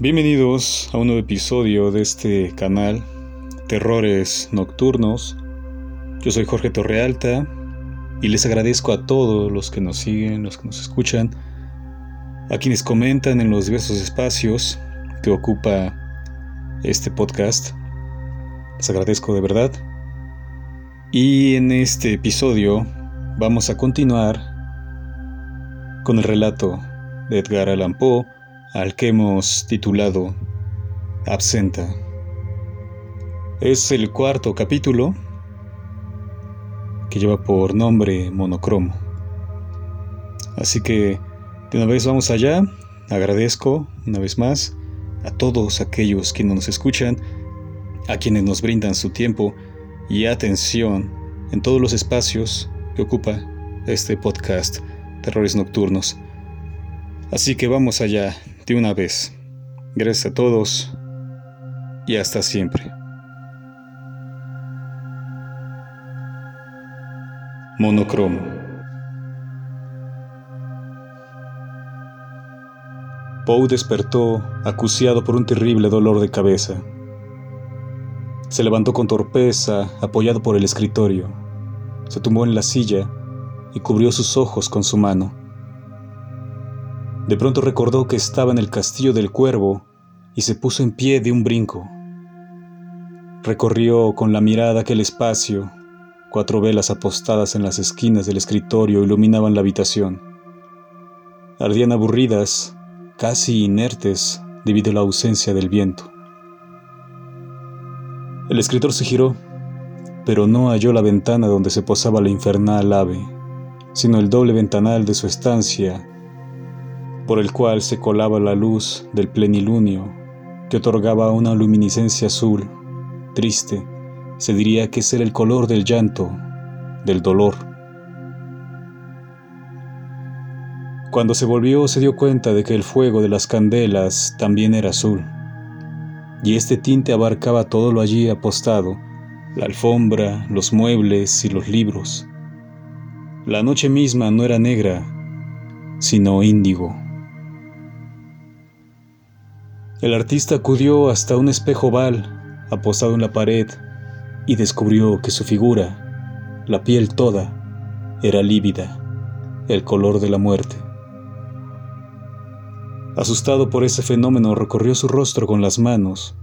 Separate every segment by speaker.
Speaker 1: Bienvenidos a un nuevo episodio de este canal Terrores Nocturnos. Yo soy Jorge Torrealta y les agradezco a todos los que nos siguen, los que nos escuchan, a quienes comentan en los diversos espacios que ocupa este podcast. Les agradezco de verdad. Y en este episodio vamos a continuar con el relato de Edgar Allan Poe al que hemos titulado Absenta. Es el cuarto capítulo que lleva por nombre Monocromo. Así que de una vez vamos allá. Agradezco una vez más a todos aquellos que nos escuchan, a quienes nos brindan su tiempo y atención en todos los espacios que ocupa este podcast Terrores Nocturnos. Así que vamos allá de una vez. Gracias a todos y hasta siempre. Monocromo. Poe despertó acuciado por un terrible dolor de cabeza. Se levantó con torpeza, apoyado por el escritorio. Se tumbó en la silla y cubrió sus ojos con su mano. De pronto recordó que estaba en el castillo del cuervo y se puso en pie de un brinco. Recorrió con la mirada aquel espacio. Cuatro velas apostadas en las esquinas del escritorio iluminaban la habitación. Ardían aburridas, casi inertes debido a la ausencia del viento. El escritor se giró, pero no halló la ventana donde se posaba la infernal ave, sino el doble ventanal de su estancia por el cual se colaba la luz del plenilunio, que otorgaba una luminiscencia azul, triste, se diría que ese era el color del llanto, del dolor. Cuando se volvió se dio cuenta de que el fuego de las candelas también era azul, y este tinte abarcaba todo lo allí apostado, la alfombra, los muebles y los libros. La noche misma no era negra, sino índigo. El artista acudió hasta un espejo oval apostado en la pared y descubrió que su figura, la piel toda, era lívida, el color de la muerte. Asustado por ese fenómeno, recorrió su rostro con las manos,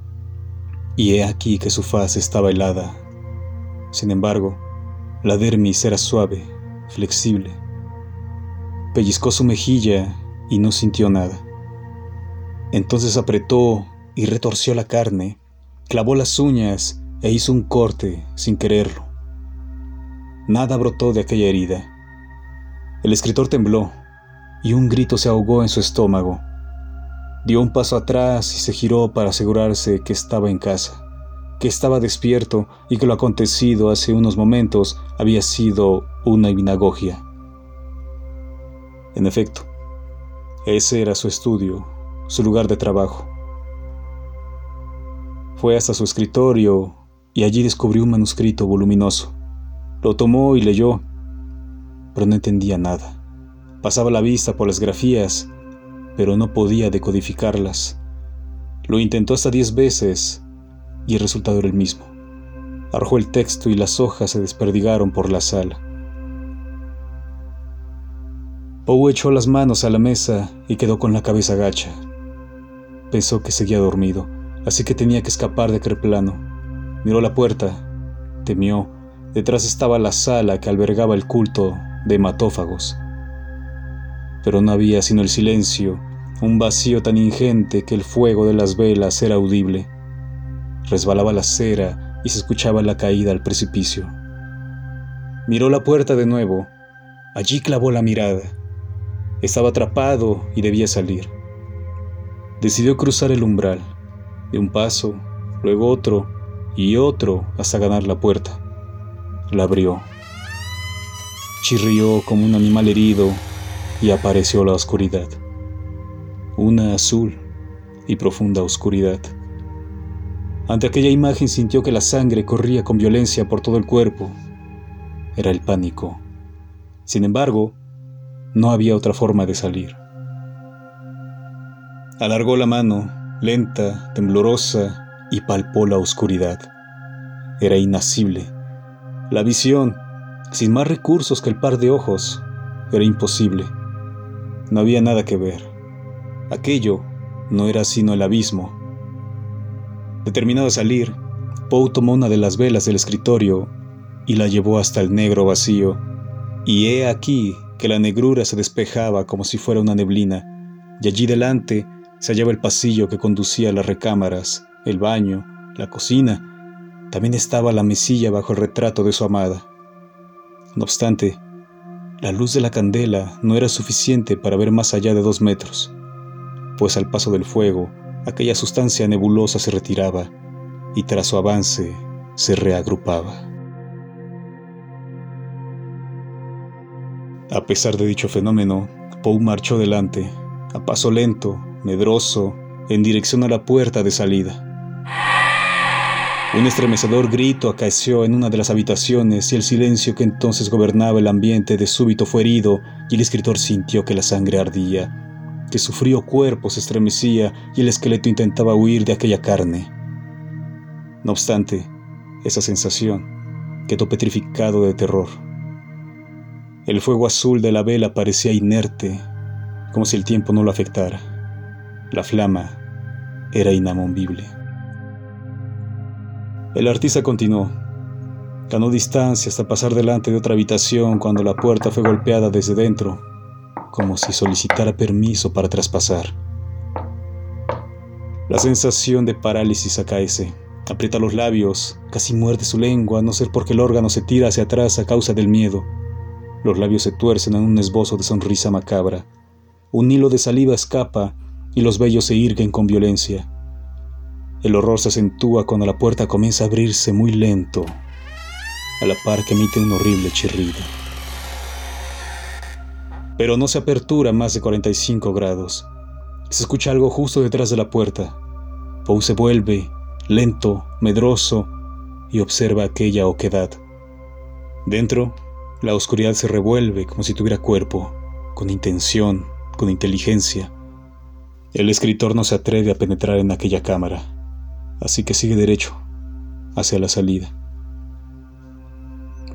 Speaker 1: y he aquí que su faz estaba helada. Sin embargo, la dermis era suave, flexible. Pellizcó su mejilla y no sintió nada. Entonces apretó y retorció la carne, clavó las uñas e hizo un corte sin quererlo. Nada brotó de aquella herida. El escritor tembló y un grito se ahogó en su estómago. Dio un paso atrás y se giró para asegurarse que estaba en casa, que estaba despierto y que lo acontecido hace unos momentos había sido una vinagogia. En efecto, ese era su estudio su lugar de trabajo. Fue hasta su escritorio y allí descubrió un manuscrito voluminoso. Lo tomó y leyó, pero no entendía nada. Pasaba la vista por las grafías, pero no podía decodificarlas. Lo intentó hasta diez veces y el resultado era el mismo. Arrojó el texto y las hojas se desperdigaron por la sala. Poe echó las manos a la mesa y quedó con la cabeza gacha. Pensó que seguía dormido, así que tenía que escapar de aquel plano. Miró la puerta, temió. Detrás estaba la sala que albergaba el culto de hematófagos. Pero no había sino el silencio, un vacío tan ingente que el fuego de las velas era audible. Resbalaba la cera y se escuchaba la caída al precipicio. Miró la puerta de nuevo. Allí clavó la mirada. Estaba atrapado y debía salir. Decidió cruzar el umbral, de un paso, luego otro y otro hasta ganar la puerta. La abrió. Chirrió como un animal herido y apareció la oscuridad. Una azul y profunda oscuridad. Ante aquella imagen sintió que la sangre corría con violencia por todo el cuerpo. Era el pánico. Sin embargo, no había otra forma de salir. Alargó la mano, lenta, temblorosa, y palpó la oscuridad. Era inacible. La visión, sin más recursos que el par de ojos, era imposible. No había nada que ver. Aquello no era sino el abismo. Determinado a salir, Poe tomó una de las velas del escritorio y la llevó hasta el negro vacío, y he aquí que la negrura se despejaba como si fuera una neblina, y allí delante se hallaba el pasillo que conducía a las recámaras, el baño, la cocina. También estaba la mesilla bajo el retrato de su amada. No obstante, la luz de la candela no era suficiente para ver más allá de dos metros, pues al paso del fuego aquella sustancia nebulosa se retiraba y tras su avance se reagrupaba. A pesar de dicho fenómeno, Poe marchó delante, a paso lento, medroso, en dirección a la puerta de salida. Un estremecedor grito acaeció en una de las habitaciones y el silencio que entonces gobernaba el ambiente de súbito fue herido y el escritor sintió que la sangre ardía, que su frío cuerpo se estremecía y el esqueleto intentaba huir de aquella carne. No obstante, esa sensación quedó petrificado de terror. El fuego azul de la vela parecía inerte, como si el tiempo no lo afectara. La flama era inamovible. El artista continuó. Ganó distancia hasta pasar delante de otra habitación cuando la puerta fue golpeada desde dentro, como si solicitara permiso para traspasar. La sensación de parálisis acaece. Aprieta los labios, casi muerde su lengua, a no ser porque el órgano se tira hacia atrás a causa del miedo. Los labios se tuercen en un esbozo de sonrisa macabra. Un hilo de saliva escapa y los vellos se irguen con violencia. El horror se acentúa cuando la puerta comienza a abrirse muy lento, a la par que emite un horrible chirrido. Pero no se apertura más de 45 grados. Se escucha algo justo detrás de la puerta. Poe se vuelve, lento, medroso, y observa aquella oquedad. Dentro, la oscuridad se revuelve como si tuviera cuerpo, con intención, con inteligencia. El escritor no se atreve a penetrar en aquella cámara, así que sigue derecho, hacia la salida.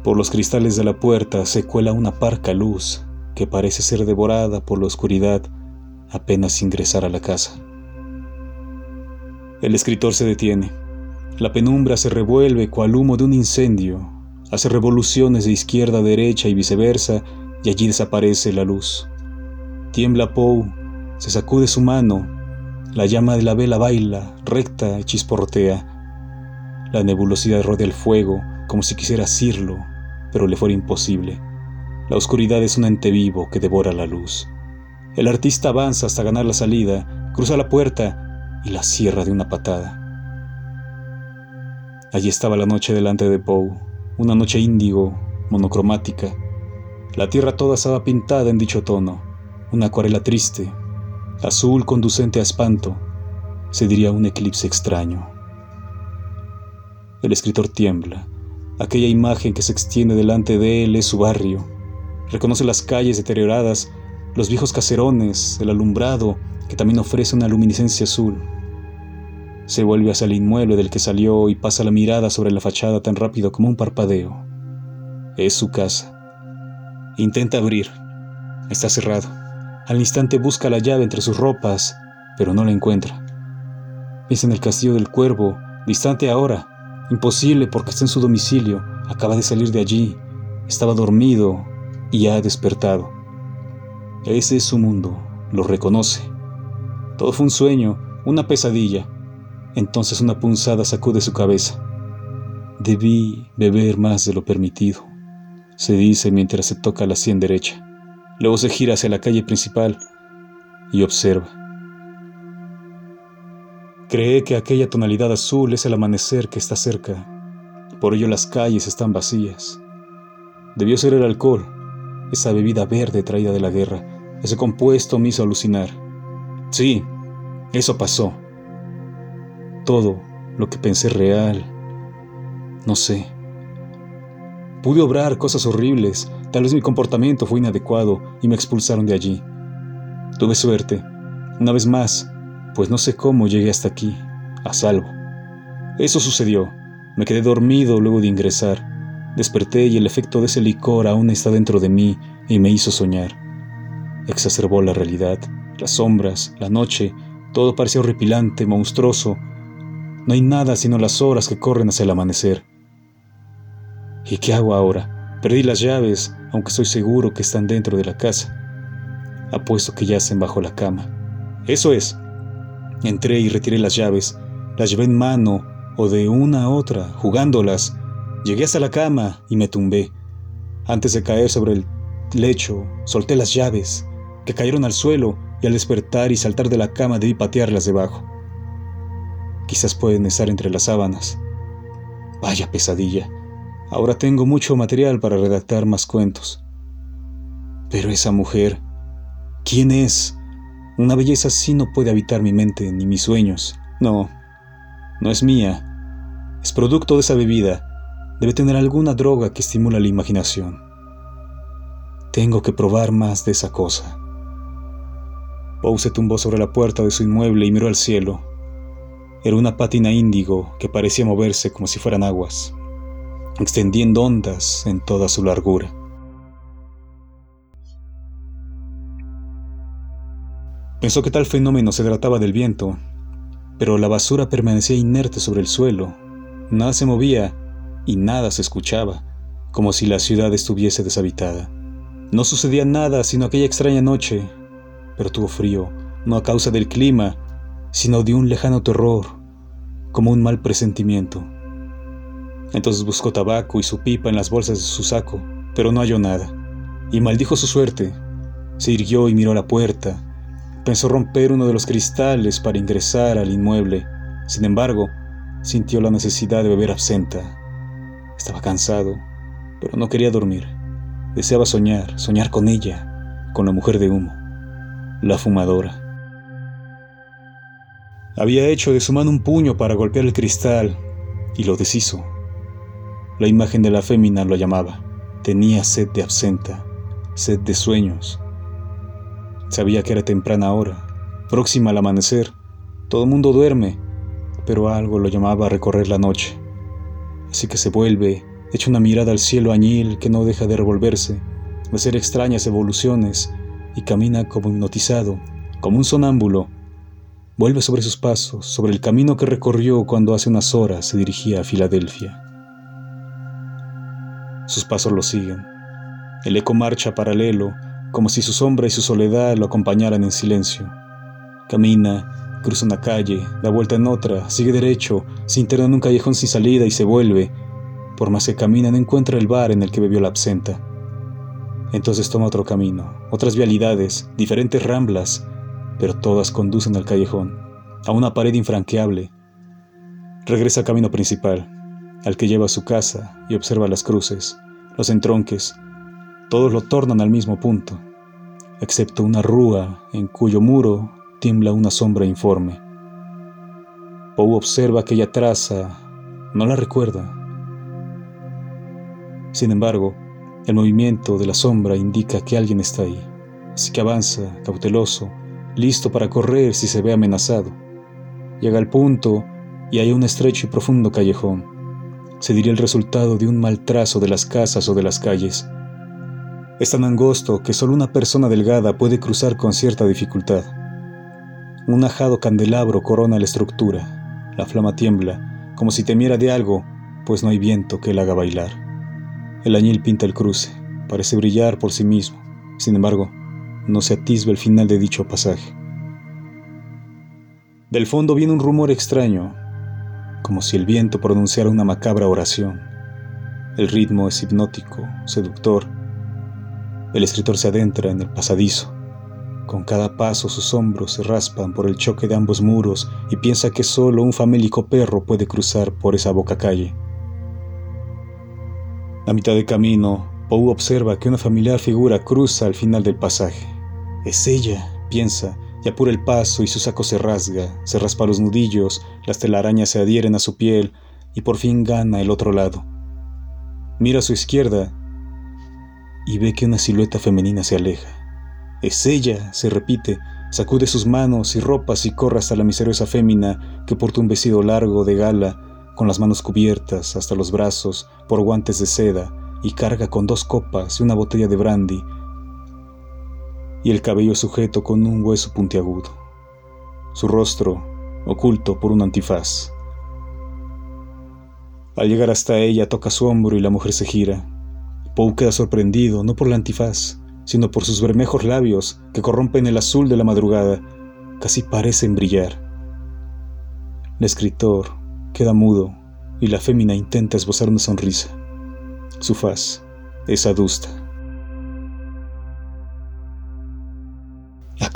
Speaker 1: Por los cristales de la puerta se cuela una parca luz que parece ser devorada por la oscuridad apenas ingresar a la casa. El escritor se detiene. La penumbra se revuelve cual humo de un incendio hace revoluciones de izquierda a derecha y viceversa, y allí desaparece la luz. Tiembla Poe, se sacude su mano, la llama de la vela baila, recta y chisporrotea. La nebulosidad rodea el fuego, como si quisiera asirlo, pero le fuera imposible. La oscuridad es un ente vivo que devora la luz. El artista avanza hasta ganar la salida, cruza la puerta y la cierra de una patada. Allí estaba la noche delante de Poe, una noche índigo, monocromática. La tierra toda estaba pintada en dicho tono, una acuarela triste, azul conducente a espanto, se diría un eclipse extraño. El escritor tiembla. Aquella imagen que se extiende delante de él es su barrio. Reconoce las calles deterioradas, los viejos caserones, el alumbrado, que también ofrece una luminiscencia azul. Se vuelve hacia el inmueble del que salió y pasa la mirada sobre la fachada tan rápido como un parpadeo. Es su casa. Intenta abrir. Está cerrado. Al instante busca la llave entre sus ropas, pero no la encuentra. Piensa en el castillo del cuervo, distante ahora. Imposible porque está en su domicilio. Acaba de salir de allí. Estaba dormido y ha despertado. Ese es su mundo. Lo reconoce. Todo fue un sueño, una pesadilla entonces una punzada sacude su cabeza. Debí beber más de lo permitido, se dice mientras se toca la sien derecha. Luego se gira hacia la calle principal y observa. Cree que aquella tonalidad azul es el amanecer que está cerca, por ello las calles están vacías. Debió ser el alcohol, esa bebida verde traída de la guerra, ese compuesto me hizo alucinar. Sí, eso pasó todo lo que pensé real. No sé. Pude obrar cosas horribles, tal vez mi comportamiento fue inadecuado y me expulsaron de allí. Tuve suerte. Una vez más, pues no sé cómo llegué hasta aquí, a salvo. Eso sucedió. Me quedé dormido luego de ingresar. Desperté y el efecto de ese licor aún está dentro de mí y me hizo soñar. Exacerbó la realidad, las sombras, la noche, todo parecía horripilante, monstruoso. No hay nada sino las horas que corren hacia el amanecer. ¿Y qué hago ahora? Perdí las llaves, aunque estoy seguro que están dentro de la casa. Apuesto que yacen bajo la cama. Eso es. Entré y retiré las llaves, las llevé en mano o de una a otra, jugándolas. Llegué hasta la cama y me tumbé. Antes de caer sobre el lecho, solté las llaves, que cayeron al suelo y al despertar y saltar de la cama debí patearlas debajo. Quizás pueden estar entre las sábanas. Vaya pesadilla. Ahora tengo mucho material para redactar más cuentos. Pero esa mujer, ¿quién es? Una belleza así no puede habitar mi mente ni mis sueños. No, no es mía. Es producto de esa bebida. Debe tener alguna droga que estimula la imaginación. Tengo que probar más de esa cosa. Poe se tumbó sobre la puerta de su inmueble y miró al cielo. Era una pátina índigo que parecía moverse como si fueran aguas extendiendo ondas en toda su largura. Pensó que tal fenómeno se trataba del viento, pero la basura permanecía inerte sobre el suelo, nada se movía y nada se escuchaba, como si la ciudad estuviese deshabitada. No sucedía nada sino aquella extraña noche, pero tuvo frío, no a causa del clima, sino de un lejano terror, como un mal presentimiento. Entonces buscó tabaco y su pipa en las bolsas de su saco, pero no halló nada, y maldijo su suerte. Se irguió y miró la puerta. Pensó romper uno de los cristales para ingresar al inmueble. Sin embargo, sintió la necesidad de beber absenta. Estaba cansado, pero no quería dormir. Deseaba soñar, soñar con ella, con la mujer de humo, la fumadora. Había hecho de su mano un puño para golpear el cristal y lo deshizo. La imagen de la fémina lo llamaba. Tenía sed de absenta, sed de sueños. Sabía que era temprana hora, próxima al amanecer. Todo el mundo duerme, pero algo lo llamaba a recorrer la noche. Así que se vuelve, echa una mirada al cielo añil que no deja de revolverse, de hacer extrañas evoluciones, y camina como hipnotizado, como un sonámbulo. Vuelve sobre sus pasos, sobre el camino que recorrió cuando hace unas horas se dirigía a Filadelfia. Sus pasos lo siguen. El eco marcha paralelo, como si su sombra y su soledad lo acompañaran en silencio. Camina, cruza una calle, da vuelta en otra, sigue derecho, se interna en un callejón sin salida y se vuelve. Por más que camina, no encuentra el bar en el que bebió la absenta. Entonces toma otro camino, otras vialidades, diferentes ramblas, pero todas conducen al callejón, a una pared infranqueable. Regresa al camino principal, al que lleva a su casa y observa las cruces, los entronques, todos lo tornan al mismo punto, excepto una rúa en cuyo muro tiembla una sombra informe. Poe observa aquella traza, no la recuerda. Sin embargo, el movimiento de la sombra indica que alguien está ahí, así que avanza, cauteloso, listo para correr si se ve amenazado. Llega al punto y hay un estrecho y profundo callejón se diría el resultado de un mal trazo de las casas o de las calles. Es tan angosto que solo una persona delgada puede cruzar con cierta dificultad. Un ajado candelabro corona la estructura. La flama tiembla, como si temiera de algo, pues no hay viento que la haga bailar. El añil pinta el cruce, parece brillar por sí mismo. Sin embargo, no se atisba el final de dicho pasaje. Del fondo viene un rumor extraño, como si el viento pronunciara una macabra oración. El ritmo es hipnótico, seductor. El escritor se adentra en el pasadizo. Con cada paso sus hombros se raspan por el choque de ambos muros y piensa que solo un famélico perro puede cruzar por esa boca calle. A mitad de camino, Poe observa que una familiar figura cruza al final del pasaje. Es ella, piensa, y apura el paso y su saco se rasga, se raspa los nudillos, las telarañas se adhieren a su piel y por fin gana el otro lado. Mira a su izquierda y ve que una silueta femenina se aleja. Es ella, se repite, sacude sus manos y ropas y corre hasta la misteriosa fémina que porta un vestido largo de gala, con las manos cubiertas hasta los brazos por guantes de seda y carga con dos copas y una botella de brandy y el cabello sujeto con un hueso puntiagudo, su rostro oculto por un antifaz. Al llegar hasta ella toca su hombro y la mujer se gira. Poe queda sorprendido no por el antifaz, sino por sus bermejos labios que corrompen el azul de la madrugada, casi parecen brillar. El escritor queda mudo y la fémina intenta esbozar una sonrisa. Su faz es adusta.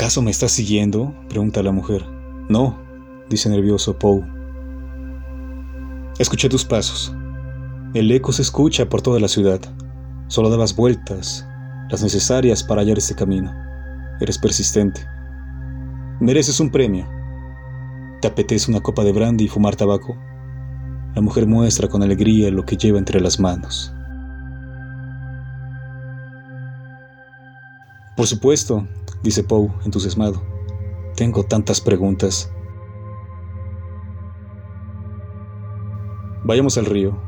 Speaker 1: ¿Acaso me estás siguiendo? pregunta la mujer. No, dice nervioso Poe. Escuché tus pasos. El eco se escucha por toda la ciudad. Solo dabas vueltas, las necesarias para hallar este camino. Eres persistente. Mereces un premio. ¿Te apetece una copa de brandy y fumar tabaco? La mujer muestra con alegría lo que lleva entre las manos. Por supuesto, dice Poe, entusiasmado. Tengo tantas preguntas. Vayamos al río.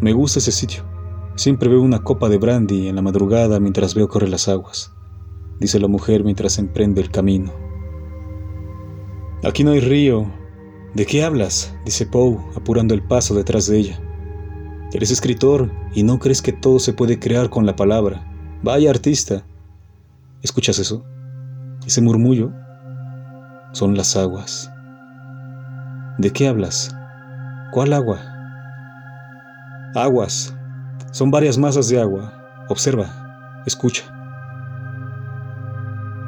Speaker 1: Me gusta ese sitio. Siempre veo una copa de brandy en la madrugada mientras veo correr las aguas, dice la mujer mientras emprende el camino. Aquí no hay río. ¿De qué hablas? dice Poe, apurando el paso detrás de ella. Eres escritor y no crees que todo se puede crear con la palabra. Vaya artista. ¿Escuchas eso? Ese murmullo son las aguas. ¿De qué hablas? ¿Cuál agua? Aguas. Son varias masas de agua. Observa. Escucha.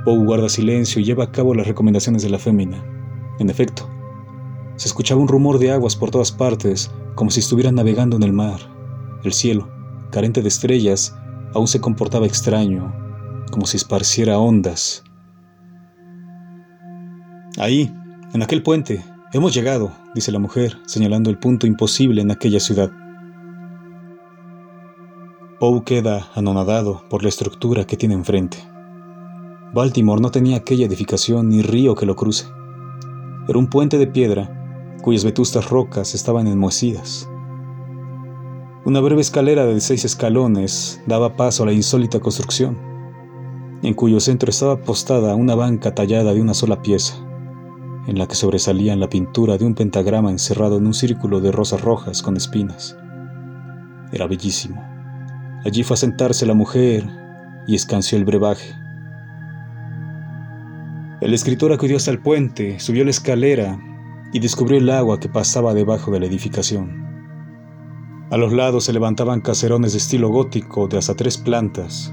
Speaker 1: Poe guarda silencio y lleva a cabo las recomendaciones de la fémina. En efecto, se escuchaba un rumor de aguas por todas partes, como si estuvieran navegando en el mar. El cielo, carente de estrellas, aún se comportaba extraño, como si esparciera ondas. Ahí, en aquel puente, hemos llegado, dice la mujer, señalando el punto imposible en aquella ciudad. Poe queda anonadado por la estructura que tiene enfrente. Baltimore no tenía aquella edificación ni río que lo cruce. Era un puente de piedra cuyas vetustas rocas estaban enmohecidas. Una breve escalera de seis escalones daba paso a la insólita construcción, en cuyo centro estaba postada una banca tallada de una sola pieza en la que sobresalían la pintura de un pentagrama encerrado en un círculo de rosas rojas con espinas. Era bellísimo. Allí fue a sentarse la mujer y escanció el brebaje. El escritor acudió hasta el puente, subió la escalera y descubrió el agua que pasaba debajo de la edificación. A los lados se levantaban caserones de estilo gótico de hasta tres plantas.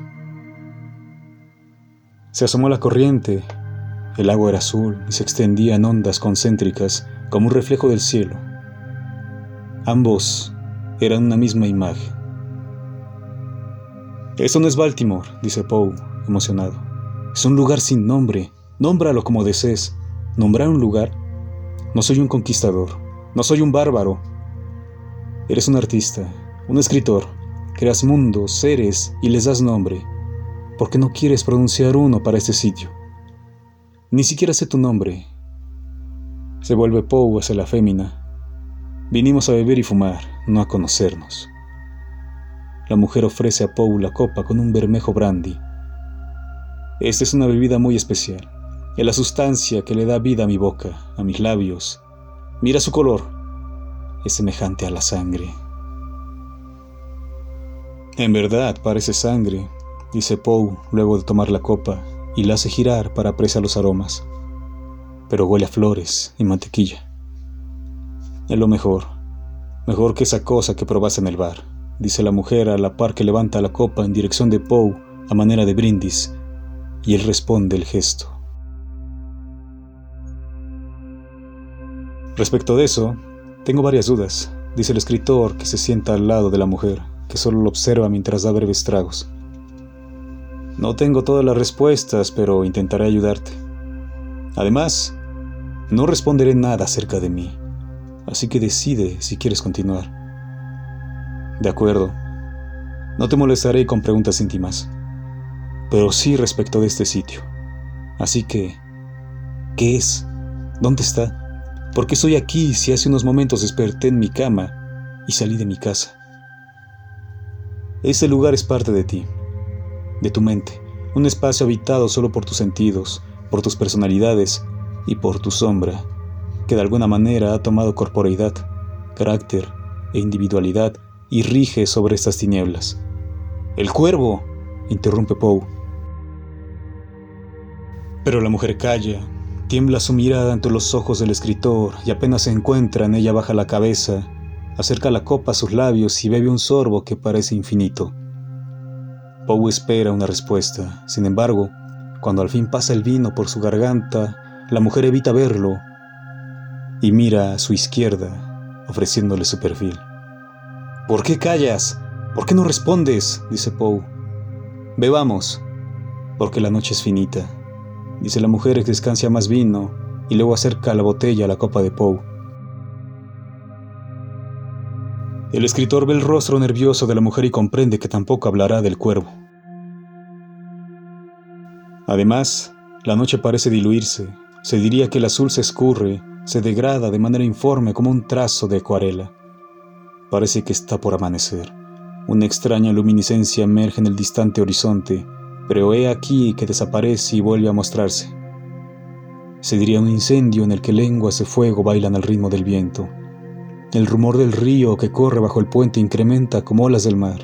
Speaker 1: Se asomó la corriente el agua era azul y se extendía en ondas concéntricas como un reflejo del cielo. Ambos eran una misma imagen. Eso no es Baltimore, dice Poe, emocionado. Es un lugar sin nombre. Nómbralo como desees. ¿Nombrar un lugar? No soy un conquistador. No soy un bárbaro. Eres un artista, un escritor. Creas mundos, seres y les das nombre. ¿Por qué no quieres pronunciar uno para este sitio? Ni siquiera sé tu nombre. Se vuelve Poe hacia la fémina. Vinimos a beber y fumar, no a conocernos. La mujer ofrece a Poe la copa con un bermejo brandy. Esta es una bebida muy especial. Es la sustancia que le da vida a mi boca, a mis labios. Mira su color. Es semejante a la sangre. En verdad parece sangre, dice Poe luego de tomar la copa y la hace girar para apreciar los aromas, pero huele a flores y mantequilla. Es lo mejor, mejor que esa cosa que probaste en el bar, dice la mujer a la par que levanta la copa en dirección de Poe a manera de brindis, y él responde el gesto. Respecto de eso, tengo varias dudas, dice el escritor que se sienta al lado de la mujer, que solo lo observa mientras da breves tragos. No tengo todas las respuestas, pero intentaré ayudarte. Además, no responderé nada acerca de mí, así que decide si quieres continuar. De acuerdo, no te molestaré con preguntas íntimas, pero sí respecto de este sitio. Así que, ¿qué es? ¿Dónde está? ¿Por qué estoy aquí si hace unos momentos desperté en mi cama y salí de mi casa? Ese lugar es parte de ti, de tu mente, un espacio habitado solo por tus sentidos, por tus personalidades y por tu sombra, que de alguna manera ha tomado corporeidad, carácter e individualidad y rige sobre estas tinieblas. El cuervo, interrumpe Poe. Pero la mujer calla, tiembla su mirada ante los ojos del escritor y apenas se encuentra en ella baja la cabeza, acerca la copa a sus labios y bebe un sorbo que parece infinito. Poe espera una respuesta, sin embargo, cuando al fin pasa el vino por su garganta, la mujer evita verlo y mira a su izquierda, ofreciéndole su perfil. ¿Por qué callas? ¿Por qué no respondes? dice Poe. Bebamos, porque la noche es finita, dice la mujer que descansa más vino y luego acerca la botella a la copa de Poe. El escritor ve el rostro nervioso de la mujer y comprende que tampoco hablará del cuervo. Además, la noche parece diluirse. Se diría que el azul se escurre, se degrada de manera informe como un trazo de acuarela. Parece que está por amanecer. Una extraña luminiscencia emerge en el distante horizonte, pero he aquí que desaparece y vuelve a mostrarse. Se diría un incendio en el que lenguas de fuego bailan al ritmo del viento. El rumor del río que corre bajo el puente incrementa como olas del mar.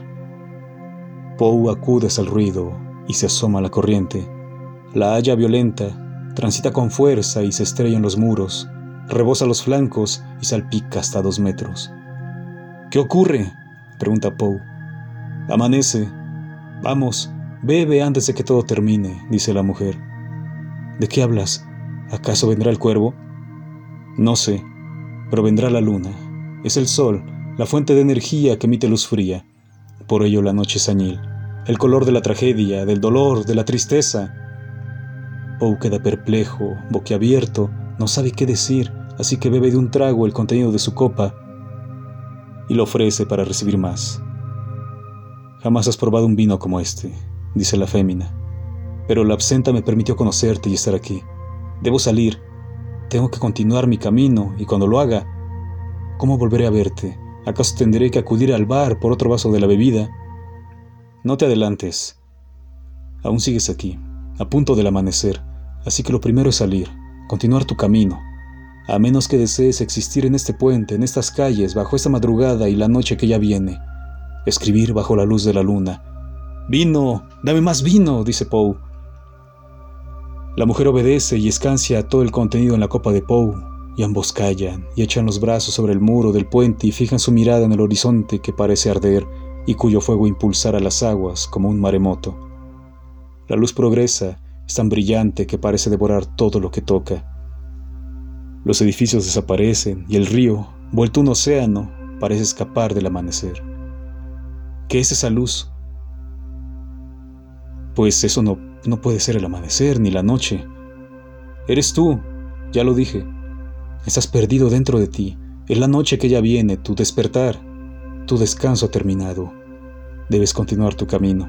Speaker 1: Poe acude al ruido y se asoma a la corriente. La halla violenta, transita con fuerza y se estrella en los muros, rebosa los flancos y salpica hasta dos metros. ¿Qué ocurre? pregunta Poe. Amanece. Vamos, bebe antes de que todo termine, dice la mujer. ¿De qué hablas? ¿Acaso vendrá el cuervo? No sé, pero vendrá la luna, es el sol, la fuente de energía que emite luz fría. Por ello la noche es añil, el color de la tragedia, del dolor, de la tristeza. Poe queda perplejo, boquiabierto, no sabe qué decir, así que bebe de un trago el contenido de su copa y lo ofrece para recibir más. Jamás has probado un vino como este, dice la fémina, pero la absenta me permitió conocerte y estar aquí. Debo salir, tengo que continuar mi camino y cuando lo haga, ¿Cómo volveré a verte? ¿Acaso tendré que acudir al bar por otro vaso de la bebida? No te adelantes. Aún sigues aquí, a punto del amanecer, así que lo primero es salir, continuar tu camino, a menos que desees existir en este puente, en estas calles, bajo esta madrugada y la noche que ya viene. Escribir bajo la luz de la luna. Vino, dame más vino, dice Poe. La mujer obedece y escancia todo el contenido en la copa de Poe, y ambos callan y echan los brazos sobre el muro del puente y fijan su mirada en el horizonte que parece arder y cuyo fuego impulsará las aguas como un maremoto. La luz progresa, es tan brillante que parece devorar todo lo que toca. Los edificios desaparecen y el río, vuelto un océano, parece escapar del amanecer. ¿Qué es esa luz? Pues eso no, no puede ser el amanecer ni la noche. Eres tú, ya lo dije. Estás perdido dentro de ti. Es la noche que ya viene, tu despertar. Tu descanso ha terminado. Debes continuar tu camino.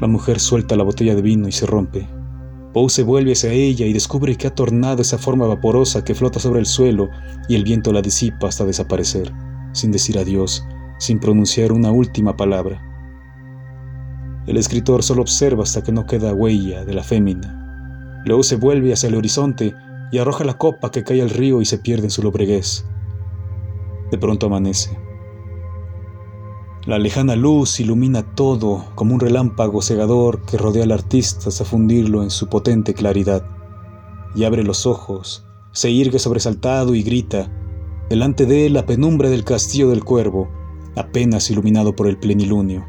Speaker 1: La mujer suelta la botella de vino y se rompe. Poe se vuelve hacia ella y descubre que ha tornado esa forma vaporosa que flota sobre el suelo y el viento la disipa hasta desaparecer, sin decir adiós, sin pronunciar una última palabra. El escritor solo observa hasta que no queda huella de la fémina. Luego se vuelve hacia el horizonte y arroja la copa que cae al río y se pierde en su lobreguez. De pronto amanece. La lejana luz ilumina todo como un relámpago cegador que rodea al artista hasta fundirlo en su potente claridad. Y abre los ojos, se irgue sobresaltado y grita. Delante de él la penumbra del castillo del cuervo, apenas iluminado por el plenilunio.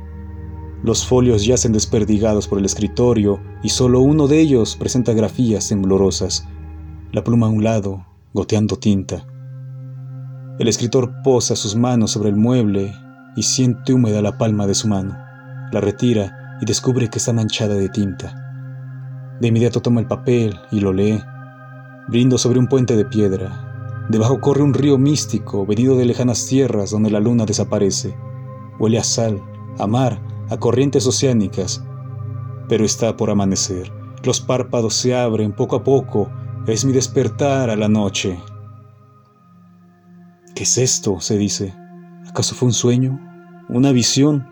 Speaker 1: Los folios yacen desperdigados por el escritorio y solo uno de ellos presenta grafías temblorosas la pluma a un lado, goteando tinta. El escritor posa sus manos sobre el mueble y siente húmeda la palma de su mano. La retira y descubre que está manchada de tinta. De inmediato toma el papel y lo lee. Brindo sobre un puente de piedra. Debajo corre un río místico venido de lejanas tierras donde la luna desaparece. Huele a sal, a mar, a corrientes oceánicas. Pero está por amanecer Los párpados se abren poco a poco, es mi despertar a la noche. ¿Qué es esto? se dice. ¿Acaso fue un sueño? ¿Una visión?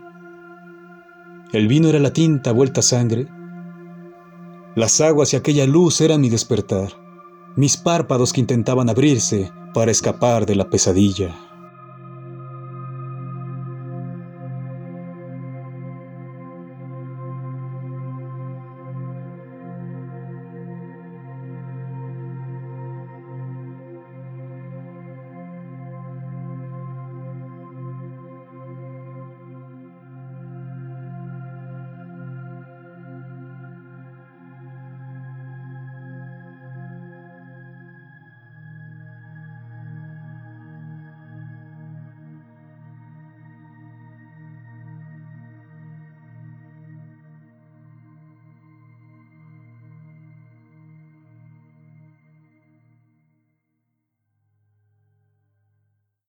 Speaker 1: El vino era la tinta vuelta a sangre. Las aguas y aquella luz eran mi despertar, mis párpados que intentaban abrirse para escapar de la pesadilla.